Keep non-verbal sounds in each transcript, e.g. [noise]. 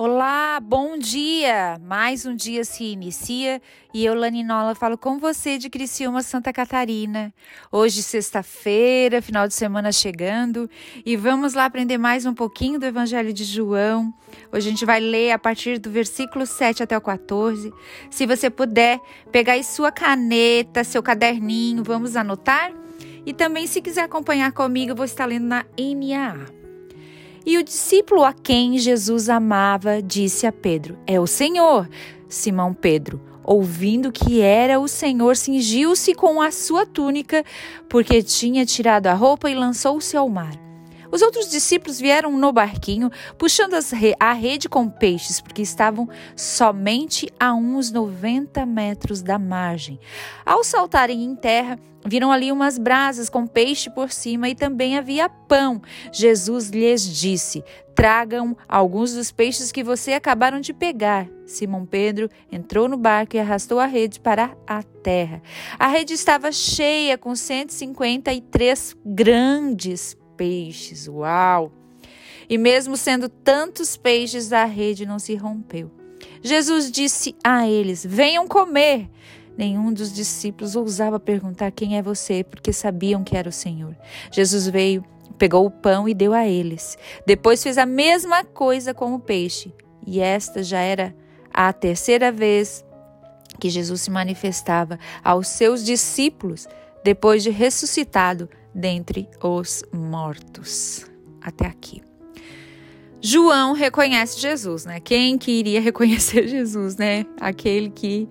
Olá, bom dia! Mais um dia se inicia e eu, Laninola, falo com você de Criciúma, Santa Catarina. Hoje, sexta-feira, final de semana chegando e vamos lá aprender mais um pouquinho do Evangelho de João. Hoje a gente vai ler a partir do versículo 7 até o 14. Se você puder, pegar aí sua caneta, seu caderninho, vamos anotar? E também, se quiser acompanhar comigo, eu vou estar lendo na NAA. E o discípulo a quem Jesus amava disse a Pedro: É o Senhor. Simão Pedro, ouvindo que era o Senhor, cingiu-se com a sua túnica, porque tinha tirado a roupa e lançou-se ao mar. Os outros discípulos vieram no barquinho, puxando a rede com peixes, porque estavam somente a uns 90 metros da margem. Ao saltarem em terra, viram ali umas brasas com peixe por cima e também havia pão. Jesus lhes disse: Tragam alguns dos peixes que você acabaram de pegar. Simão Pedro entrou no barco e arrastou a rede para a terra. A rede estava cheia com 153 grandes peixes. Uau! E mesmo sendo tantos peixes, a rede não se rompeu. Jesus disse a eles: Venham comer. Nenhum dos discípulos ousava perguntar quem é você, porque sabiam que era o Senhor. Jesus veio, pegou o pão e deu a eles. Depois fez a mesma coisa com o peixe. E esta já era a terceira vez que Jesus se manifestava aos seus discípulos depois de ressuscitado dentre os mortos. Até aqui. João reconhece Jesus, né? Quem que iria [laughs] reconhecer Jesus, né? Aquele que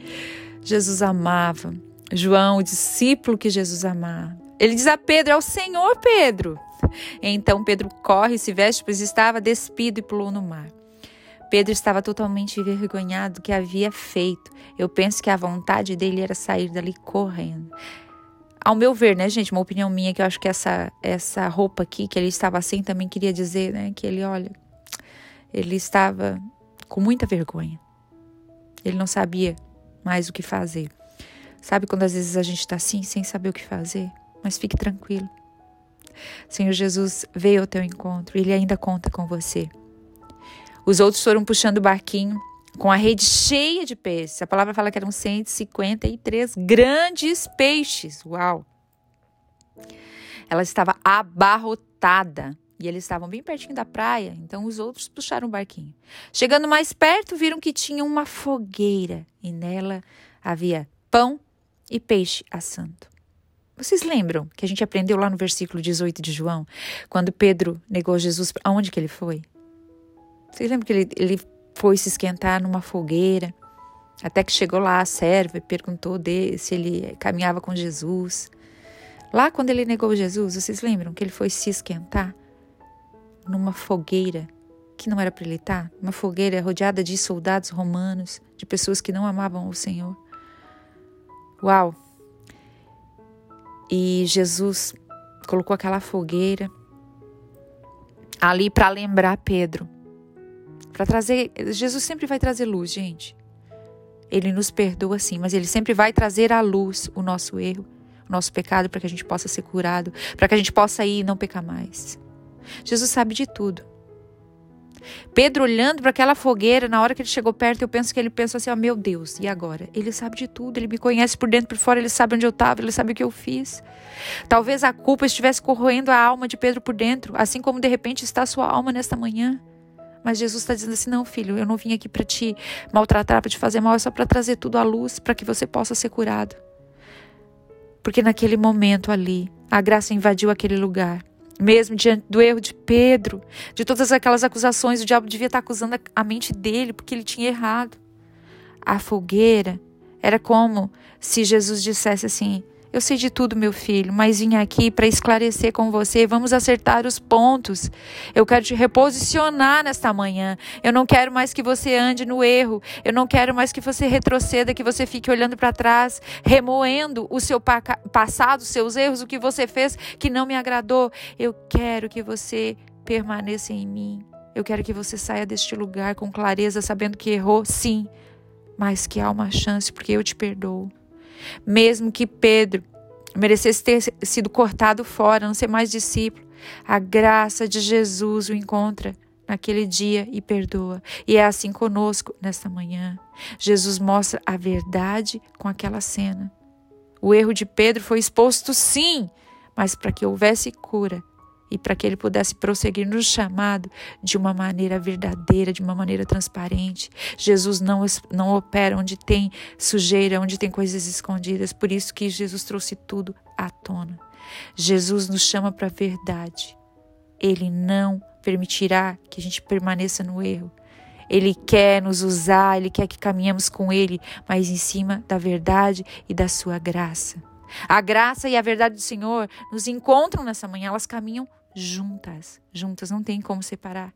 Jesus amava. João, o discípulo que Jesus amava. Ele diz a Pedro: É o Senhor, Pedro. Então Pedro corre, se veste, pois estava despido e pulou no mar. Pedro estava totalmente envergonhado do que havia feito. Eu penso que a vontade dele era sair dali correndo. Ao meu ver, né, gente, uma opinião minha que eu acho que essa essa roupa aqui que ele estava assim também queria dizer, né, que ele, olha, ele estava com muita vergonha. Ele não sabia mais o que fazer. Sabe quando às vezes a gente está assim, sem saber o que fazer? Mas fique tranquilo. Senhor Jesus veio ao teu encontro, ele ainda conta com você. Os outros foram puxando o barquinho com a rede cheia de peixes. A palavra fala que eram 153 grandes peixes. Uau! Ela estava abarrotada e eles estavam bem pertinho da praia, então os outros puxaram o barquinho. Chegando mais perto, viram que tinha uma fogueira e nela havia pão e peixe assando. Vocês lembram que a gente aprendeu lá no versículo 18 de João, quando Pedro negou Jesus, aonde que ele foi? Vocês lembram que ele, ele foi se esquentar numa fogueira, até que chegou lá a serva e perguntou de, se ele caminhava com Jesus. Lá quando ele negou Jesus, vocês lembram que ele foi se esquentar numa fogueira que não era para ele estar? Uma fogueira rodeada de soldados romanos, de pessoas que não amavam o Senhor. Uau! E Jesus colocou aquela fogueira ali para lembrar Pedro para trazer. Jesus sempre vai trazer luz, gente. Ele nos perdoa sim, mas ele sempre vai trazer à luz o nosso erro, o nosso pecado, para que a gente possa ser curado, para que a gente possa ir e não pecar mais. Jesus sabe de tudo. Pedro olhando para aquela fogueira, na hora que ele chegou perto, eu penso que ele pensou assim: oh, meu Deus, e agora? Ele sabe de tudo, ele me conhece por dentro e por fora, ele sabe onde eu estava, ele sabe o que eu fiz. Talvez a culpa estivesse corroendo a alma de Pedro por dentro, assim como de repente está a sua alma nesta manhã. Mas Jesus está dizendo assim: não, filho, eu não vim aqui para te maltratar, para te fazer mal, é só para trazer tudo à luz, para que você possa ser curado. Porque naquele momento ali, a graça invadiu aquele lugar. Mesmo diante do erro de Pedro, de todas aquelas acusações, o diabo devia estar acusando a mente dele porque ele tinha errado. A fogueira era como se Jesus dissesse assim: eu sei de tudo, meu filho, mas vim aqui para esclarecer com você. Vamos acertar os pontos. Eu quero te reposicionar nesta manhã. Eu não quero mais que você ande no erro. Eu não quero mais que você retroceda, que você fique olhando para trás, remoendo o seu passado, os seus erros, o que você fez que não me agradou. Eu quero que você permaneça em mim. Eu quero que você saia deste lugar com clareza, sabendo que errou, sim, mas que há uma chance porque eu te perdoo. Mesmo que Pedro merecesse ter sido cortado fora, não ser mais discípulo, a graça de Jesus o encontra naquele dia e perdoa. E é assim conosco nesta manhã. Jesus mostra a verdade com aquela cena. O erro de Pedro foi exposto, sim, mas para que houvesse cura e para que ele pudesse prosseguir no chamado de uma maneira verdadeira, de uma maneira transparente. Jesus não, não opera onde tem sujeira, onde tem coisas escondidas, por isso que Jesus trouxe tudo à tona. Jesus nos chama para a verdade. Ele não permitirá que a gente permaneça no erro. Ele quer nos usar, ele quer que caminhemos com ele, mas em cima da verdade e da sua graça. A graça e a verdade do Senhor nos encontram nessa manhã, elas caminham juntas. Juntas, não tem como separar.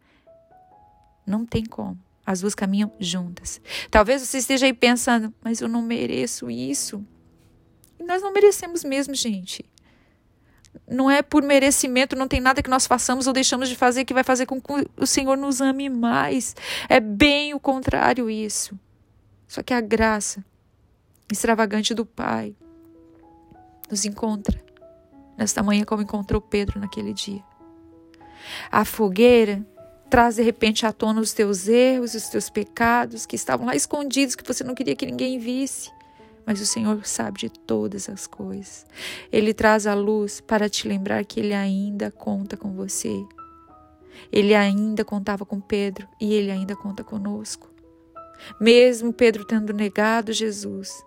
Não tem como. As duas caminham juntas. Talvez você esteja aí pensando, mas eu não mereço isso. E nós não merecemos mesmo, gente. Não é por merecimento, não tem nada que nós façamos ou deixamos de fazer que vai fazer com que o Senhor nos ame mais. É bem o contrário isso. Só que a graça extravagante do Pai nos encontra nesta manhã como encontrou Pedro naquele dia. A fogueira traz de repente à tona os teus erros, os teus pecados que estavam lá escondidos, que você não queria que ninguém visse. Mas o Senhor sabe de todas as coisas. Ele traz a luz para te lembrar que Ele ainda conta com você. Ele ainda contava com Pedro e Ele ainda conta conosco. Mesmo Pedro tendo negado Jesus,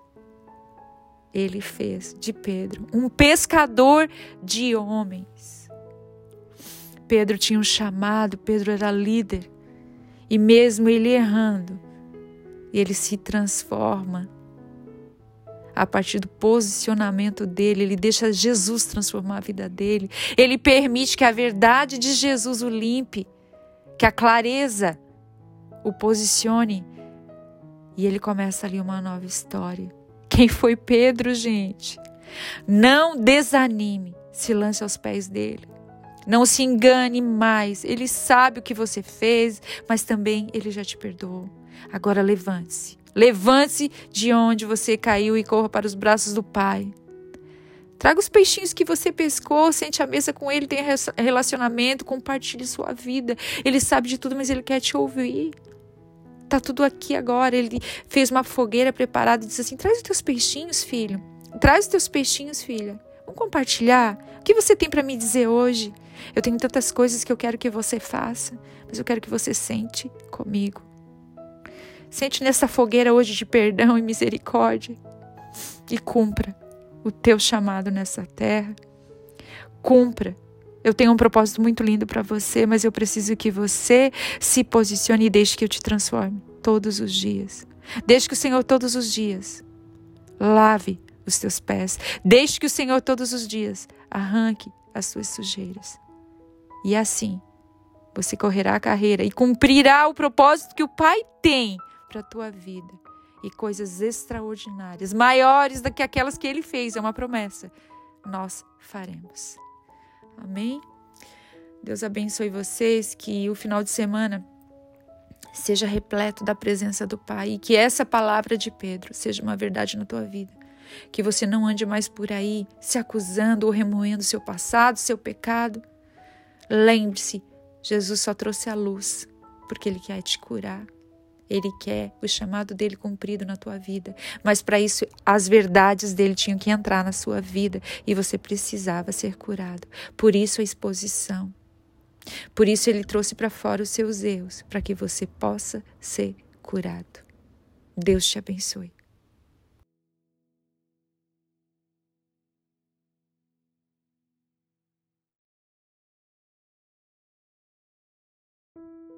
ele fez de Pedro um pescador de homens. Pedro tinha um chamado, Pedro era líder. E mesmo ele errando, ele se transforma a partir do posicionamento dele, ele deixa Jesus transformar a vida dele. Ele permite que a verdade de Jesus o limpe, que a clareza o posicione. E ele começa ali uma nova história. Quem foi Pedro, gente? Não desanime, se lance aos pés dele. Não se engane mais. Ele sabe o que você fez, mas também ele já te perdoou. Agora levante-se. Levante-se de onde você caiu e corra para os braços do Pai. Traga os peixinhos que você pescou, sente a mesa com ele, tenha relacionamento, compartilhe sua vida. Ele sabe de tudo, mas ele quer te ouvir. Tá tudo aqui agora. Ele fez uma fogueira preparada e disse assim: traz os teus peixinhos, filho. Traz os teus peixinhos, filha. Vamos compartilhar. O que você tem para me dizer hoje? Eu tenho tantas coisas que eu quero que você faça, mas eu quero que você sente comigo. Sente nessa fogueira hoje de perdão e misericórdia e cumpra o teu chamado nessa terra. Cumpra eu tenho um propósito muito lindo para você, mas eu preciso que você se posicione e deixe que eu te transforme todos os dias. Deixe que o Senhor todos os dias lave os teus pés. Deixe que o Senhor todos os dias arranque as suas sujeiras. E assim, você correrá a carreira e cumprirá o propósito que o Pai tem para a tua vida. E coisas extraordinárias, maiores do que aquelas que ele fez, é uma promessa, nós faremos. Amém? Deus abençoe vocês, que o final de semana seja repleto da presença do Pai e que essa palavra de Pedro seja uma verdade na tua vida. Que você não ande mais por aí se acusando ou remoendo seu passado, seu pecado. Lembre-se, Jesus só trouxe a luz porque Ele quer te curar. Ele quer o chamado dele cumprido na tua vida. Mas para isso, as verdades dele tinham que entrar na sua vida e você precisava ser curado. Por isso, a exposição. Por isso, ele trouxe para fora os seus erros, para que você possa ser curado. Deus te abençoe.